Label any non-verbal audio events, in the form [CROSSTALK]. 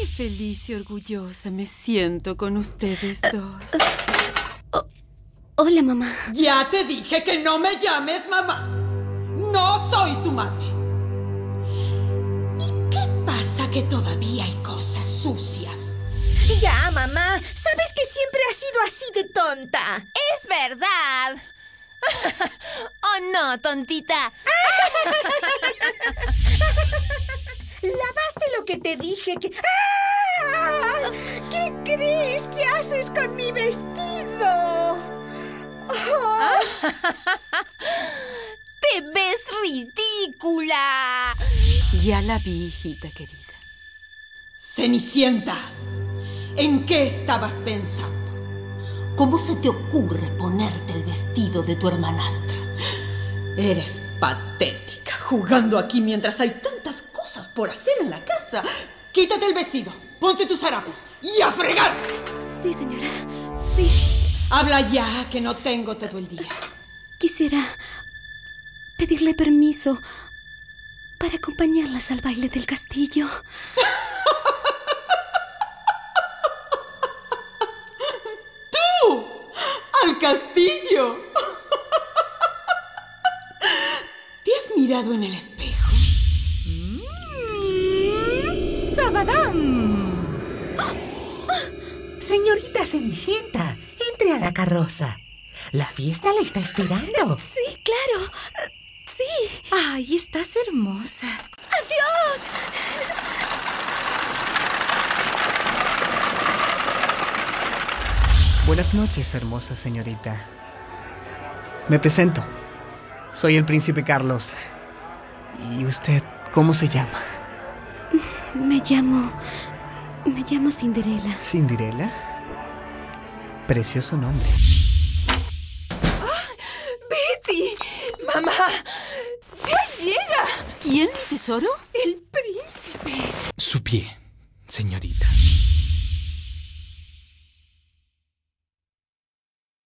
Qué feliz y orgullosa me siento con ustedes dos. Hola, mamá. Ya te dije que no me llames mamá. No soy tu madre. ¿Y qué pasa que todavía hay cosas sucias? Ya, mamá. Sabes que siempre has sido así de tonta. Es verdad. [LAUGHS] oh, no, tontita. [LAUGHS] que te dije que... ¡Ah! ¿Qué crees que haces con mi vestido? Oh. [LAUGHS] ¡Te ves ridícula! Ya la vi, hijita querida. Cenicienta, ¿en qué estabas pensando? ¿Cómo se te ocurre ponerte el vestido de tu hermanastra? Eres patética, jugando aquí mientras hay tantas cosas por hacer en la casa. Quítate el vestido, ponte tus harapos y a fregar. Sí, señora. Sí. Habla ya, que no tengo todo el día. Quisiera pedirle permiso para acompañarlas al baile del castillo. [LAUGHS] ¡Tú! ¡Al castillo! Mirado en el espejo? ¡Sabadán! Señorita Cenicienta, entre a la carroza. La fiesta la está esperando. Sí, claro. Sí. Ay, estás hermosa. ¡Adiós! Buenas noches, hermosa señorita. Me presento. Soy el príncipe Carlos. ¿Y usted cómo se llama? Me llamo. Me llamo Cinderela. ¿Cinderela? Precioso nombre. Betty, mamá, ya llega. ¿Quién, mi tesoro? El príncipe. Su pie, señorita.